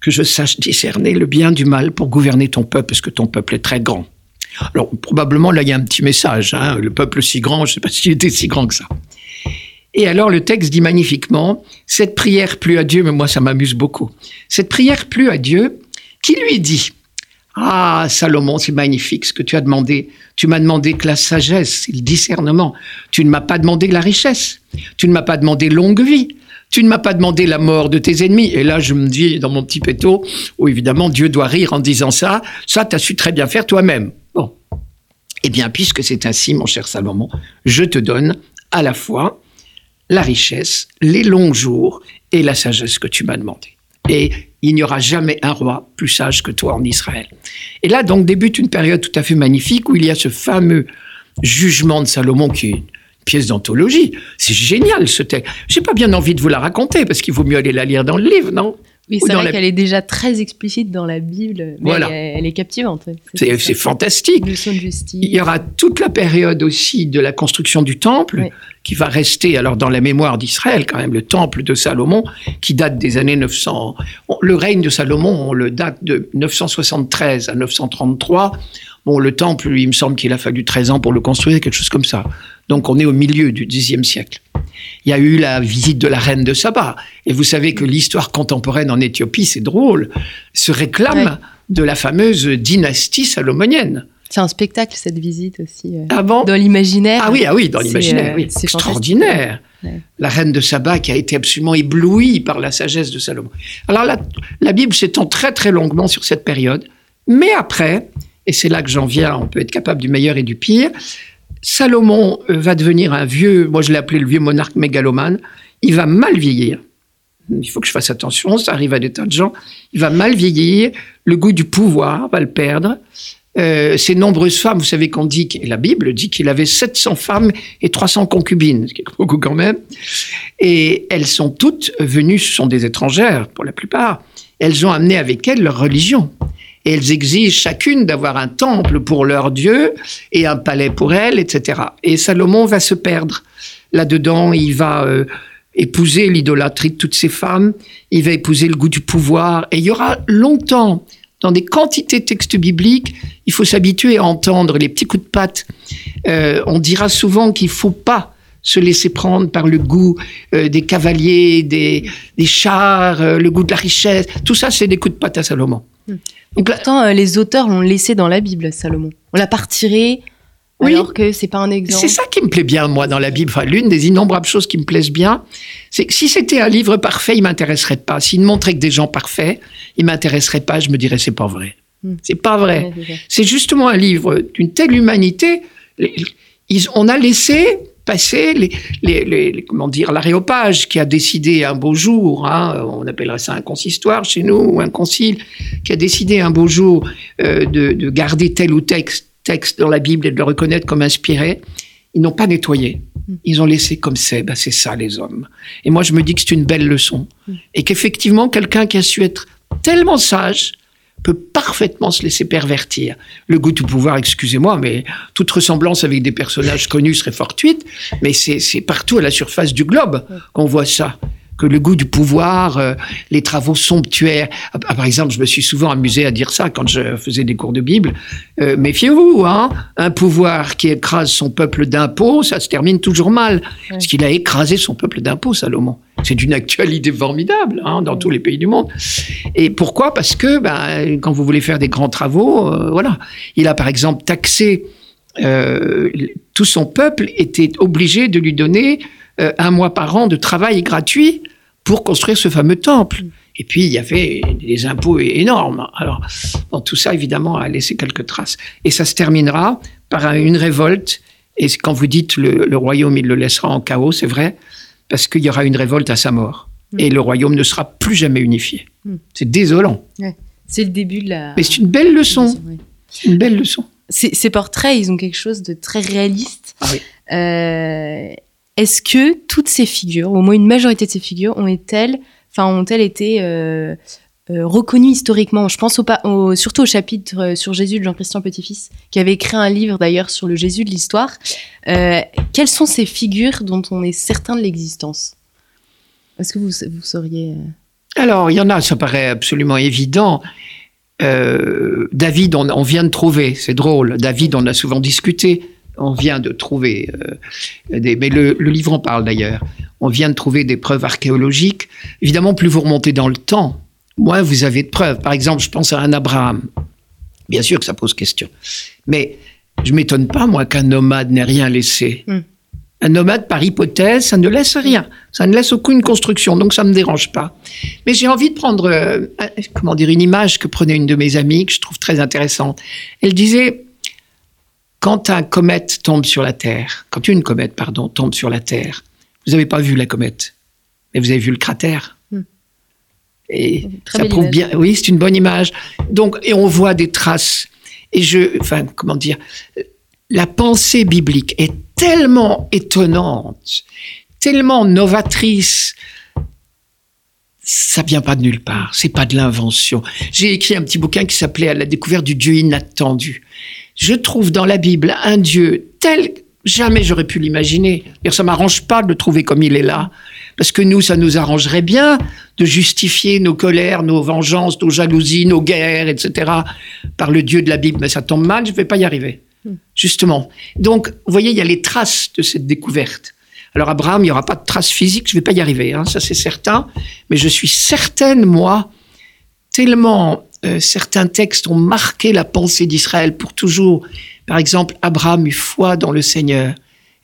que je sache discerner le bien du mal pour gouverner ton peuple, parce que ton peuple est très grand. Alors probablement là il y a un petit message, hein, le peuple si grand, je ne sais pas s'il était si grand que ça. Et alors le texte dit magnifiquement, cette prière plut à Dieu, mais moi ça m'amuse beaucoup. Cette prière plut à Dieu, qui lui dit, ah Salomon, c'est magnifique ce que tu as demandé. Tu m'as demandé que la sagesse, le discernement. Tu ne m'as pas demandé la richesse. Tu ne m'as pas demandé longue vie. Tu ne m'as pas demandé la mort de tes ennemis. Et là, je me dis dans mon petit péto, où évidemment Dieu doit rire en disant ça, ça, tu as su très bien faire toi-même. Bon. Eh bien, puisque c'est ainsi, mon cher Salomon, je te donne à la fois la richesse, les longs jours et la sagesse que tu m'as demandé. Et il n'y aura jamais un roi plus sage que toi en Israël. Et là, donc, débute une période tout à fait magnifique où il y a ce fameux jugement de Salomon qui est une pièce d'anthologie. C'est génial ce texte. J'ai pas bien envie de vous la raconter parce qu'il vaut mieux aller la lire dans le livre, non? Oui, c'est vrai qu'elle est déjà très explicite dans la Bible, mais voilà. elle, est, captivante. C'est fantastique. Il y aura toute la période aussi de la construction du temple, qui va rester alors dans la mémoire d'Israël quand même, le temple de Salomon, qui date des années 900. Le règne de Salomon, on le date de 973 à 933. Bon, le temple, il me semble qu'il a fallu 13 ans pour le construire, quelque chose comme ça. Donc on est au milieu du Xe siècle. Il y a eu la visite de la reine de Saba. Et vous savez que l'histoire contemporaine en Éthiopie, c'est drôle, se réclame de la fameuse dynastie salomonienne. C'est un spectacle, cette visite aussi. Euh, ah bon? Dans l'imaginaire. Ah oui, ah oui, dans l'imaginaire, euh, oui. C'est extraordinaire. La reine de Saba qui a été absolument éblouie par la sagesse de Salomon. Alors la, la Bible s'étend très très longuement sur cette période, mais après, et c'est là que j'en viens, on peut être capable du meilleur et du pire, Salomon va devenir un vieux, moi je l'ai appelé le vieux monarque mégalomane, il va mal vieillir. Il faut que je fasse attention, ça arrive à des tas de gens. Il va mal vieillir, le goût du pouvoir va le perdre. Euh, ces nombreuses femmes, vous savez qu'on dit, et la Bible dit qu'il avait 700 femmes et 300 concubines, ce qui est beaucoup quand même. Et elles sont toutes venues, ce sont des étrangères pour la plupart. Elles ont amené avec elles leur religion et elles exigent chacune d'avoir un temple pour leur Dieu et un palais pour elles, etc. Et Salomon va se perdre. Là-dedans, il va euh, épouser l'idolâtrie de toutes ces femmes, il va épouser le goût du pouvoir, et il y aura longtemps, dans des quantités de textes bibliques, il faut s'habituer à entendre les petits coups de patte. Euh, on dira souvent qu'il faut pas se laisser prendre par le goût euh, des cavaliers, des, des chars, le goût de la richesse. Tout ça, c'est des coups de patte à Salomon. Donc, pourtant, euh, les auteurs l'ont laissé dans la Bible, Salomon. On l'a pas retiré, alors que c'est pas un exemple. C'est ça qui me plaît bien, moi, dans la Bible. Enfin, l'une des innombrables choses qui me plaisent bien, c'est que si c'était un livre parfait, il m'intéresserait pas. S'il ne montrait que des gens parfaits, il m'intéresserait pas. Je me dirais, c'est pas vrai. Hmm. C'est pas vrai. c'est justement un livre d'une telle humanité. on a laissé passé, les, les, comment dire, l'aréopage qui a décidé un beau jour, hein, on appellerait ça un consistoire chez nous, ou un concile, qui a décidé un beau jour euh, de, garder tel ou tel texte dans la Bible et de le reconnaître comme inspiré, ils n'ont pas nettoyé. Ils ont laissé comme c'est. Ben c'est ça, les hommes. Et moi, je me dis que c'est une belle leçon. Et qu'effectivement, quelqu'un qui a su être tellement sage, peut parfaitement se laisser pervertir. Le goût du pouvoir, excusez-moi, mais toute ressemblance avec des personnages connus serait fortuite, mais c'est partout à la surface du globe qu'on voit ça que le goût du pouvoir, euh, les travaux somptuaires. Ah, par exemple, je me suis souvent amusé à dire ça quand je faisais des cours de Bible. Euh, méfiez-vous, hein, un pouvoir qui écrase son peuple d'impôts, ça se termine toujours mal. Parce qu'il a écrasé son peuple d'impôts, Salomon. C'est d'une actualité formidable hein, dans tous les pays du monde. Et pourquoi? Parce que ben, quand vous voulez faire des grands travaux, euh, voilà, il a par exemple taxé tout son peuple était obligé de lui donner euh, un mois par an de travail gratuit pour construire ce fameux temple. Et puis, il y avait des impôts énormes. Alors, tout ça, évidemment, a laissé quelques traces. Et ça se terminera par une révolte. Et quand vous dites le, royaume, il le laissera en chaos, c'est vrai, parce qu'il y aura une révolte à sa mort. Mm. Et le royaume ne sera plus jamais unifié. Mm. C'est désolant. C'est le début de la. Mais c'est une belle leçon. une belle leçon. Ces, portraits, ils ont quelque chose de très réaliste. Ah oui. Euh, est-ce que toutes ces figures, au moins une majorité de ces figures, ont ont-elles été euh, euh, reconnues historiquement? Je pense surtout au chapitre euh, sur Jésus de Jean-Christian Petit-Fils, qui avait écrit un livre d'ailleurs sur le Jésus de l'histoire. Quelles sont ces figures dont on est certain de l'existence? Est-ce que vous, sauriez Alors, il y en a, ça paraît absolument évident. David, on, on vient de trouver, c'est drôle. David, on a souvent discuté. On vient de trouver euh, des, mais le, le livre en parle d'ailleurs. On vient de trouver des preuves archéologiques. Évidemment, plus vous remontez dans le temps, moins vous avez de preuves. Par exemple, je pense à un Abraham. Bien sûr que ça pose question, mais je m'étonne pas moi qu'un nomade n'ait rien laissé. Hmm. Un nomade, par hypothèse, ça ne laisse rien. Ça ne laisse aucune construction, donc ça me dérange pas. Mais j'ai envie de prendre, euh, comment dire, une image que prenait une de mes amies que je trouve très intéressante. Elle disait, quand un comète tombe sur la Terre, quand une comète, pardon, tombe sur la Terre, vous n'avez pas vu la comète, mais vous avez vu le cratère. Hmm. Et Très ça prouve image. bien, oui, c'est une bonne image. Donc, et on voit des traces. Et je, enfin, comment dire, la pensée biblique est tellement étonnante, tellement novatrice. Ça vient pas de nulle part. C'est pas de l'invention. J'ai écrit un petit bouquin qui s'appelait À la découverte du Dieu inattendu. Je trouve dans la Bible un Dieu tel jamais j'aurais pu l'imaginer. Ça m'arrange pas de le trouver comme il est là, parce que nous, ça nous arrangerait bien de justifier nos colères, nos vengeances, nos jalousies, nos guerres, etc. par le Dieu de la Bible. Mais ça tombe mal, je vais pas y arriver. Justement. Donc, vous voyez, il y a les traces de cette découverte. Alors, Abraham, il n'y aura pas de traces physiques, je vais pas y arriver, hein, ça c'est certain. Mais je suis certaine, moi, tellement euh, certains textes ont marqué la pensée d'Israël pour toujours. Par exemple, Abraham eut foi dans le Seigneur,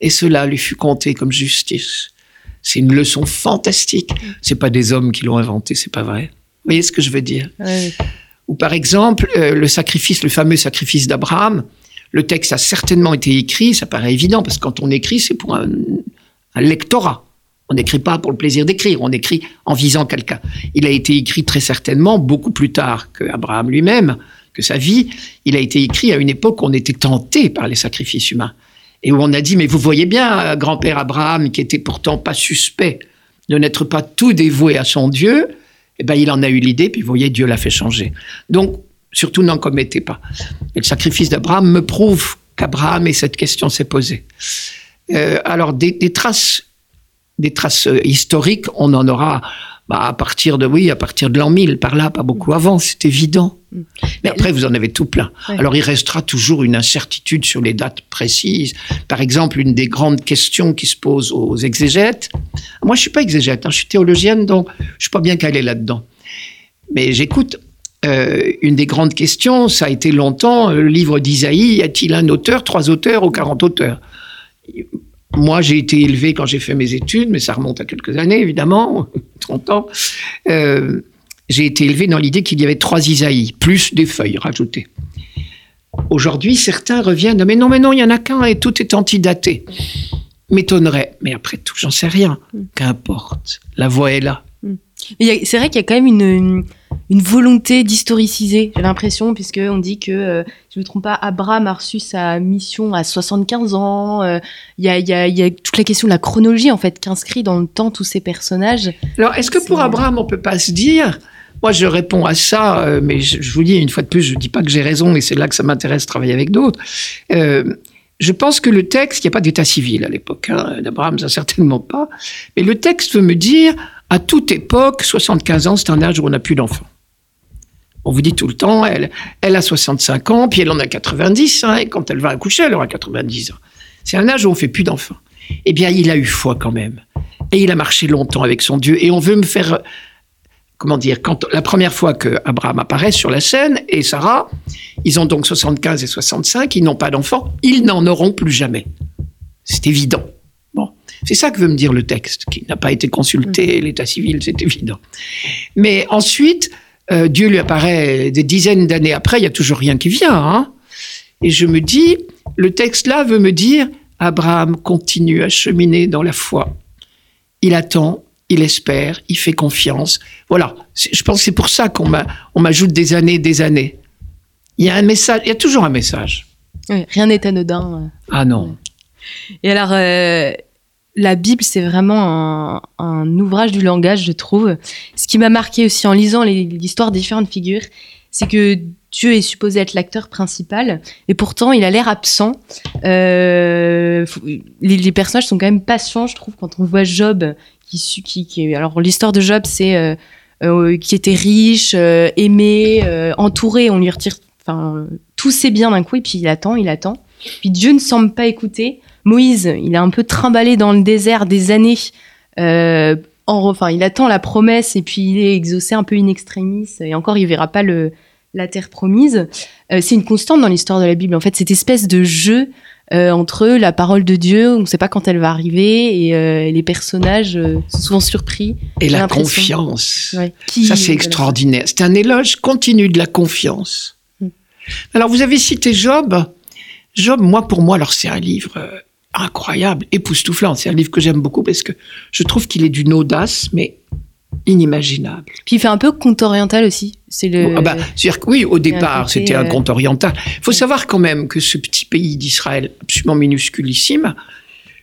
et cela lui fut compté comme justice. C'est une leçon fantastique. C'est pas des hommes qui l'ont inventé, c'est pas vrai. Vous voyez ce que je veux dire? Ou par exemple, euh, le sacrifice, le fameux sacrifice d'Abraham, le texte a certainement été écrit, ça paraît évident, parce que quand on écrit, c'est pour un, un lectorat. On n'écrit pas pour le plaisir d'écrire, on écrit en visant quelqu'un. Il a été écrit très certainement beaucoup plus tard que Abraham lui-même, que sa vie. Il a été écrit à une époque où on était tenté par les sacrifices humains. Et où on a dit, mais vous voyez bien, euh, grand-père Abraham, qui était pourtant pas suspect de n'être pas tout dévoué à son Dieu, eh ben, il en a eu l'idée, puis vous voyez, Dieu l'a fait changer. Donc, surtout n'en commettez pas. Et le sacrifice d'Abraham me prouve qu'Abraham et cette question s'est posée. Euh, alors, des, des traces, des traces euh, historiques, on en aura bah, à partir de, oui, à partir de l'an 1000, par là, pas beaucoup avant, c'est évident. Mais Mais après, vous en avez tout plein. Ouais. Alors, il restera toujours une incertitude sur les dates précises. Par exemple, une des grandes questions qui se posent aux exégètes. Moi, je suis pas exégète, hein, je suis théologienne, donc je suis pas bien calé là-dedans. Mais j'écoute. Euh, une des grandes questions, ça a été longtemps euh, le livre d'Isaïe. Y a-t-il un auteur, trois auteurs ou 40 auteurs? Moi, j'ai été élevé quand j'ai fait mes études, mais ça remonte à quelques années, évidemment, 30 ans. Euh, j'ai été élevé dans l'idée qu'il y avait trois Isaïe, plus des feuilles rajoutées. Aujourd'hui, certains reviennent, mais non, mais non, il y en a qu'un et tout est antidaté. M'étonnerait, mais après tout, j'en sais rien. Qu'importe, la voix est là. A- c'est vrai qu'il y a quand même une, une, une volonté d'historiciser, j'ai l'impression, puisque on dit que, euh, si je ne me trompe pas, Abraham a reçu sa mission à 75 ans. euh, Il y, a, y, a, il y a toute la question de la chronologie, en fait, qu'inscrit dans le temps tous ces personnages. Alors, est-ce que pour Abraham, on peut pas se dire Moi, je réponds à ça, euh, mais je, je vous dis une fois de plus, je dis pas que j'ai raison, et c'est là que ça m'intéresse de travailler avec d'autres. Euh, je pense que le texte, il n'y a pas d'état civil à l'époque hein, d'Abraham, ça certainement pas. Mais le texte veut me dire, à toute époque, 75 ans, c'est un âge où on n'a plus d'enfants. On vous dit tout le temps, elle, elle a 65 ans, puis elle en a 90, hein, et quand elle va accoucher, elle aura 90 ans. C'est un âge où on fait plus d'enfants. Eh bien, il a eu foi quand même. Et il a marché longtemps avec son Dieu. Et on veut me faire, comment dire, quand la première fois que Abraham apparaît sur la scène et Sarah, ils ont donc 75 et 65, ils n'ont pas d'enfants, ils n'en auront plus jamais. C'est évident. C'est ça que veut me dire le texte, qui n'a pas été consulté, l'état civil, c'est évident. Mais ensuite, euh, Dieu lui apparaît des dizaines d'années après, il y a toujours rien qui vient. Hein et je me dis, le texte là veut me dire, Abraham continue à cheminer dans la foi. Il attend, il espère, il fait confiance. Voilà, je pense que c'est pour ça qu'on m'a- on m'ajoute des années, des années. Il y a un message, il y a toujours un message. Oui, rien n'est anodin. euh. Ah non. Et alors, euh, la Bible, c'est vraiment un, ouvrage du langage, je trouve. Ce qui m'a marqué aussi en lisant l'histoire des différentes figures, c'est que Dieu est supposé être l'acteur principal, et pourtant il a l'air absent. Euh, les, personnages sont quand même patients, je trouve, quand on voit Job, qui, alors l'histoire de Job, c'est euh, euh, qui était riche, euh, aimé, entouré, on lui retire, enfin, tous ses biens d'un coup, et puis il attend, il attend. Puis Dieu ne semble pas écouter. Moïse, il est un peu trimballé dans le désert des années. Euh, en, enfin, il attend la promesse et puis il est exaucé un peu in extremis. Et encore, il verra pas le, la terre promise. Euh, c'est une constante dans l'histoire de la Bible. En fait, cette espèce de jeu euh, entre la parole de Dieu, on ne sait pas quand elle va arriver, et euh, les personnages sont souvent surpris. Et la confiance. Ouais. Qui- Ça, c'est extraordinaire. C'est un éloge continu de la confiance. Mm. Alors, vous avez cité Job. Job, moi, pour moi, alors c'est un livre incroyable, époustouflant. C'est un livre que j'aime beaucoup parce que je trouve qu'il est d'une audace, mais inimaginable. Puis il fait un peu conte oriental aussi. C'est le. Ah bah, c'est-à-dire que oui, au départ, c'était un euh, conte oriental. Il faut savoir quand même que ce petit pays d'Israël, absolument minusculissime,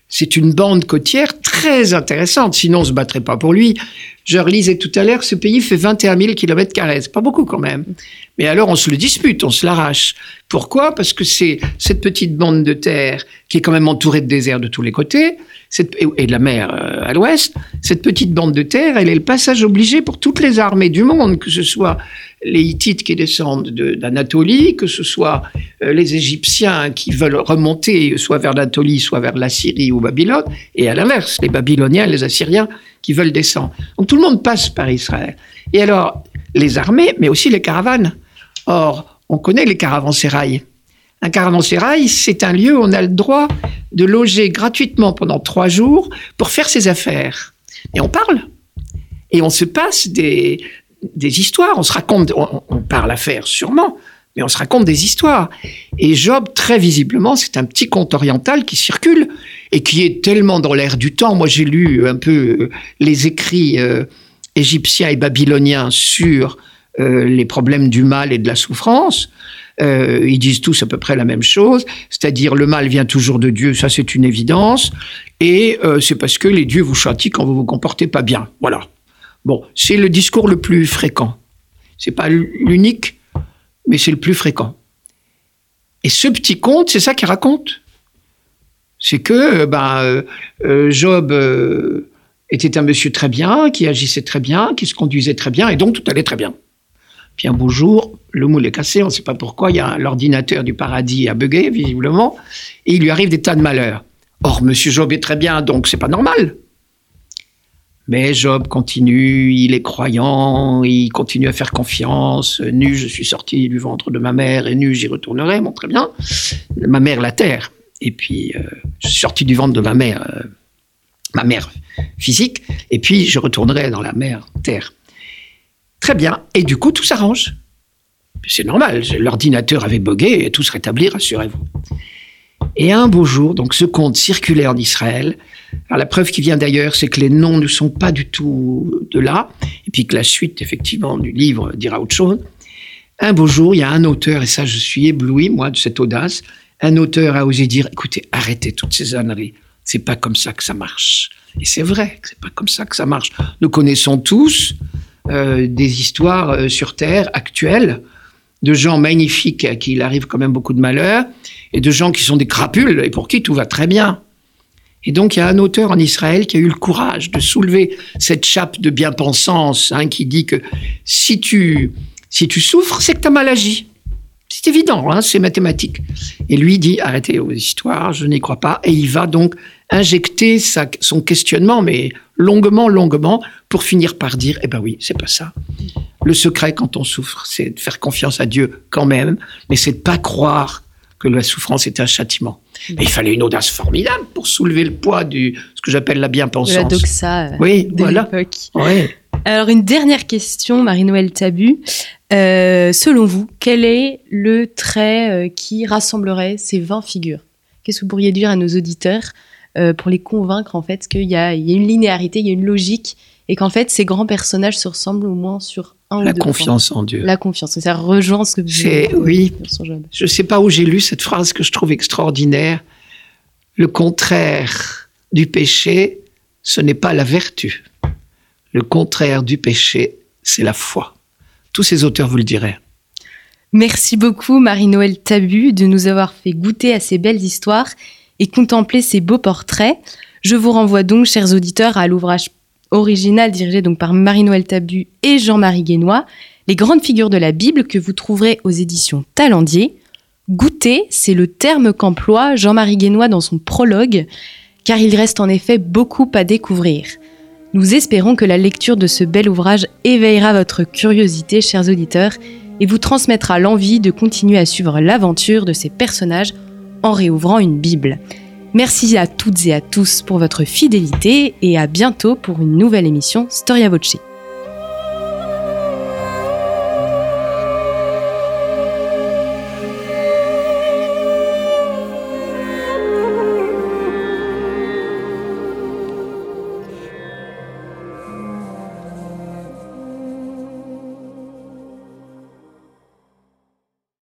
c'est une bande côtière très intéressante. Sinon, on se battrait pas pour lui. Je relisais tout à l'heure, ce pays fait 21 000 kilomètres carrés. Pas beaucoup quand même. Mais alors, on se le dispute, on se l'arrache. Pourquoi? Parce que c'est cette petite bande de terre qui est quand même entourée de désert de tous les côtés, et de la mer euh, à l'ouest. Cette petite bande de terre, elle est le passage obligé pour toutes les armées du monde, que ce soit les Hittites qui descendent de- d'Anatolie, que ce soit euh, les Égyptiens qui veulent remonter soit vers l'Anatolie, soit vers la Syrie ou Babylone, et à l'inverse, les Babyloniens, les Assyriens qui veulent descendre. Donc tout le monde passe par Israël. Et alors, les armées, mais aussi les caravanes. Or, on connaît les caravansérails. Un caravansérail, c'est un lieu où on a le droit de loger gratuitement pendant trois jours pour faire ses affaires. Et on parle. Et on se passe des, des histoires. On se raconte, on, on parle affaires sûrement, mais on se raconte des histoires. Et Job, très visiblement, c'est un petit conte oriental qui circule et qui est tellement dans l'air du temps. Moi, j'ai lu un peu euh, les écrits euh, égyptiens et babyloniens sur euh, les problèmes du mal et de la souffrance. Ils disent tous à peu près la même chose, c'est-à-dire le mal vient toujours de Dieu, ça c'est une évidence, et c'est parce que les dieux vous châtient quand vous vous comportez pas bien. Voilà. Bon, c'est le discours le plus fréquent. C'est pas l'unique, mais c'est le plus fréquent. Et ce petit conte, c'est ça qu'il raconte. C'est que euh, ben, euh, euh, Job était un monsieur très bien, qui agissait très bien, qui se conduisait très bien, et donc tout allait très bien. Puis un beau jour, le moule est cassé, on ne sait pas pourquoi, il y a l'ordinateur du paradis a bugué, visiblement, et il lui arrive des tas de malheurs. Or, monsieur Job est très bien, donc c'est pas normal. Mais Job continue, il est croyant, il continue à faire confiance. Nu, je suis sorti du ventre de ma mère, et nu, j'y retournerai, bon, très bien. Ma mère, la terre. Et puis, euh, je suis sorti du ventre de ma mère, euh, ma mère physique, et puis je retournerai dans la mer terre. Très bien. Et du coup, tout s'arrange. C'est normal. L'ordinateur avait bugué et tout se rétablit, rassurez-vous. Et un beau jour, donc ce conte circulait en Israël. Alors la preuve qui vient d'ailleurs, c'est que les noms ne sont pas du tout de là, et puis que la suite, effectivement, du livre dira autre chose. Un beau jour, il y a un auteur, et ça je suis ébloui, moi, de cette audace, un auteur a osé dire, écoutez, arrêtez toutes ces âneries, c'est pas comme ça que ça marche. Et c'est vrai c'est pas comme ça que ça marche. Nous connaissons tous euh, des histoires euh, sur Terre actuelles de gens magnifiques à qui il arrive quand même beaucoup de malheurs, et de gens qui sont des crapules et pour qui tout va très bien. Et donc il y a un auteur en Israël qui a eu le courage de soulever cette chape de bien-pensance hein, qui dit que si tu, si tu souffres, c'est que tu as mal agi. C'est évident, hein, c'est mathématique. Et lui dit arrêtez vos histoires, je n'y crois pas. Et il va donc injecter son questionnement, mais longuement, longuement, pour finir par dire eh ben oui, c'est pas ça. Le secret quand on souffre, c'est de faire confiance à Dieu quand même, mais c'est de pas croire que la souffrance est un châtiment. Mais il fallait une audace formidable pour soulever le poids du ce que j'appelle la bien-pensance. La doxa euh, Oui, de voilà. l'époque. Ouais. Alors, une dernière question, Marie-Noël Tabu. Euh, selon vous, quel est le trait euh, qui rassemblerait ces 20 figures? Qu'est-ce que vous pourriez dire à nos auditeurs euh, pour les convaincre en fait qu'il y y a une linéarité, il y a une logique et qu'en fait ces grands personnages se ressemblent au moins sur un La confiance en Dieu. La confiance, ça rejoint ce que vous oui. sur Job. Je ne sais pas où j'ai lu cette phrase que je trouve extraordinaire. Le contraire du péché, ce n'est pas la vertu. Le contraire du péché, c'est la foi. Tous ces auteurs vous le diraient. Merci beaucoup Marie-Noël Tabu de nous avoir fait goûter à ces belles histoires et contempler ces beaux portraits. Je vous renvoie donc, chers auditeurs, à l'ouvrage original dirigé donc par Marie-Noël Tabu et Jean-Marie Guénois, Les grandes figures de la Bible que vous trouverez aux éditions Talendier. Goûter, c'est le terme qu'emploie Jean-Marie Guénois dans son prologue, car il reste en effet beaucoup à découvrir. Nous espérons que la lecture de ce bel ouvrage éveillera votre curiosité, chers auditeurs, et vous transmettra l'envie de continuer à suivre l'aventure de ces personnages en réouvrant une Bible. Merci à toutes et à tous pour votre fidélité et à bientôt pour une nouvelle émission Storia Voce.